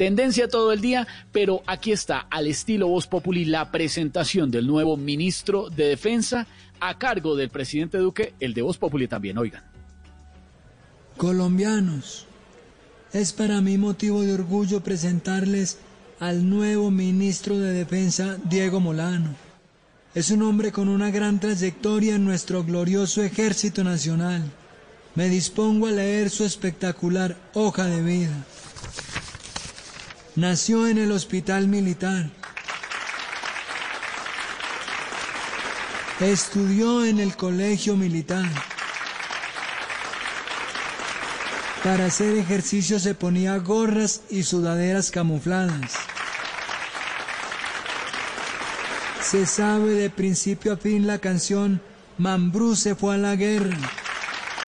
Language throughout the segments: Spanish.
Tendencia todo el día, pero aquí está, al estilo Voz Populi, la presentación del nuevo ministro de Defensa a cargo del presidente Duque, el de Voz Populi también, oigan. Colombianos, es para mí motivo de orgullo presentarles al nuevo ministro de Defensa, Diego Molano. Es un hombre con una gran trayectoria en nuestro glorioso Ejército Nacional. Me dispongo a leer su espectacular hoja de vida. Nació en el Hospital Militar. Estudió en el Colegio Militar. Para hacer ejercicio se ponía gorras y sudaderas camufladas. Se sabe de principio a fin la canción Mambrú se fue a la guerra.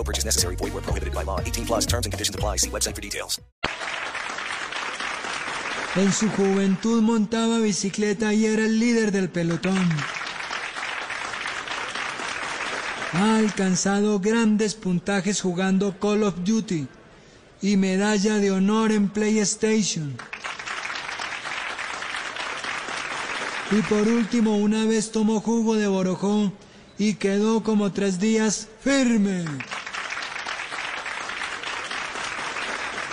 No purchase necessary. Void where prohibited by law. 18 plus terms and conditions apply. See website for details. En su juventud montaba bicicleta y era el líder del pelotón. Ha alcanzado grandes puntajes jugando Call of Duty y medalla de honor en PlayStation. Y por último, una vez tomó jugo de borojó y quedó como tres días firme.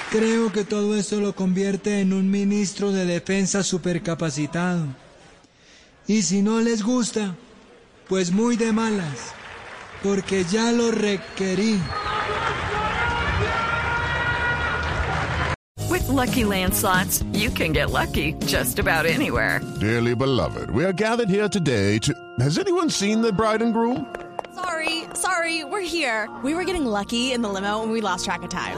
Creo que todo esto lo convierte en un ministro de defensa supercapacitado. Y si no les gusta, pues muy de malas, porque ya lo requerí. With Lucky Land slots, you can get lucky just about anywhere. Dearly beloved, we are gathered here today to. Has anyone seen the bride and groom? Sorry, sorry, we're here. We were getting lucky in the limo and we lost track of time.